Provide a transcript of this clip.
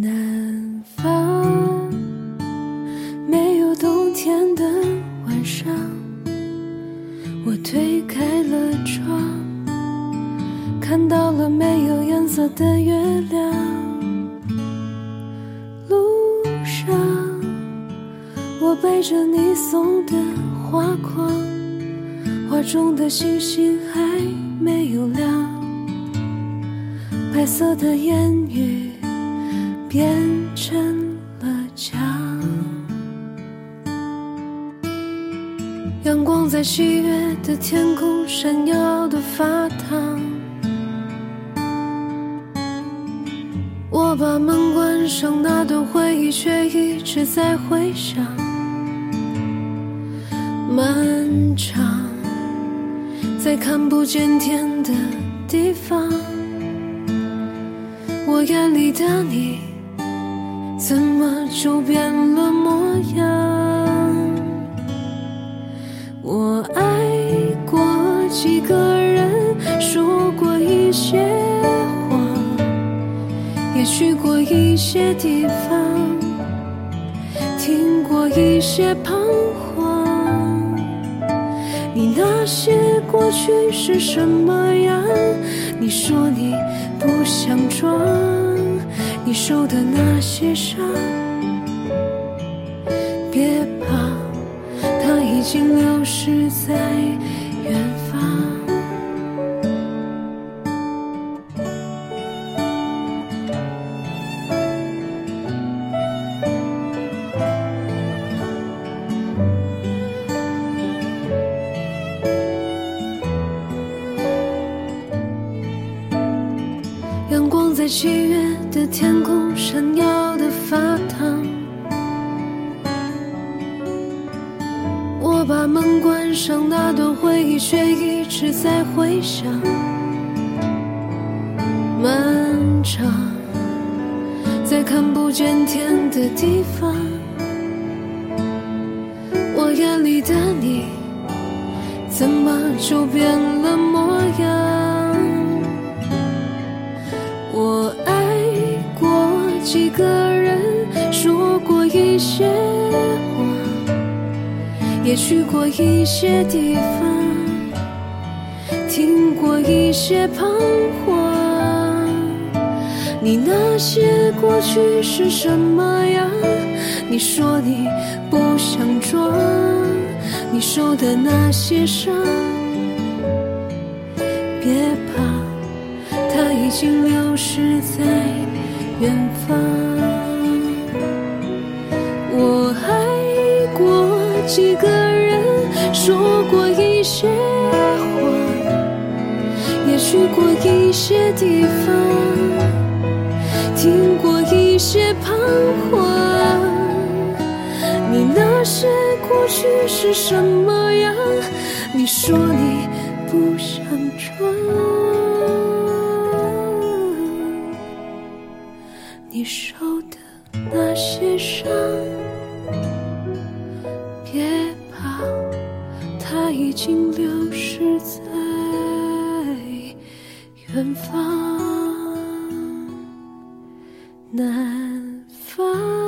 南方没有冬天的晚上我推开了窗看到了没有颜色的月亮。路上我背着你送的花筐画中的星星还没有亮。白色的烟雨变成了墙。阳光在七月的天空闪耀的发烫，我把门关上，那段回忆却一直在回响。漫长，在看不见天的地方，我眼里的你，怎么就变了模样？我爱过几个人，说过一些话，也去过一些地方，听过一些彷徨。你那些过去是什么样？你说你不想装，你受的那些伤，别怕，它已经流逝在七月的天空闪耀的发烫，我把门关上，那段回忆却一直在回响。漫长，在看不见天的地方，我眼里的你，怎么就变了模样？些话，也去过一些地方，听过一些彷徨。你那些过去是什么样？你说你不想装，你受的那些伤，别怕。它已经流逝在远方。几个人，说过一些话，也去过一些地方，听过一些彷徨。你那些过去是什么样？你说你不想装。你受的那些伤，已经流失在远方南方。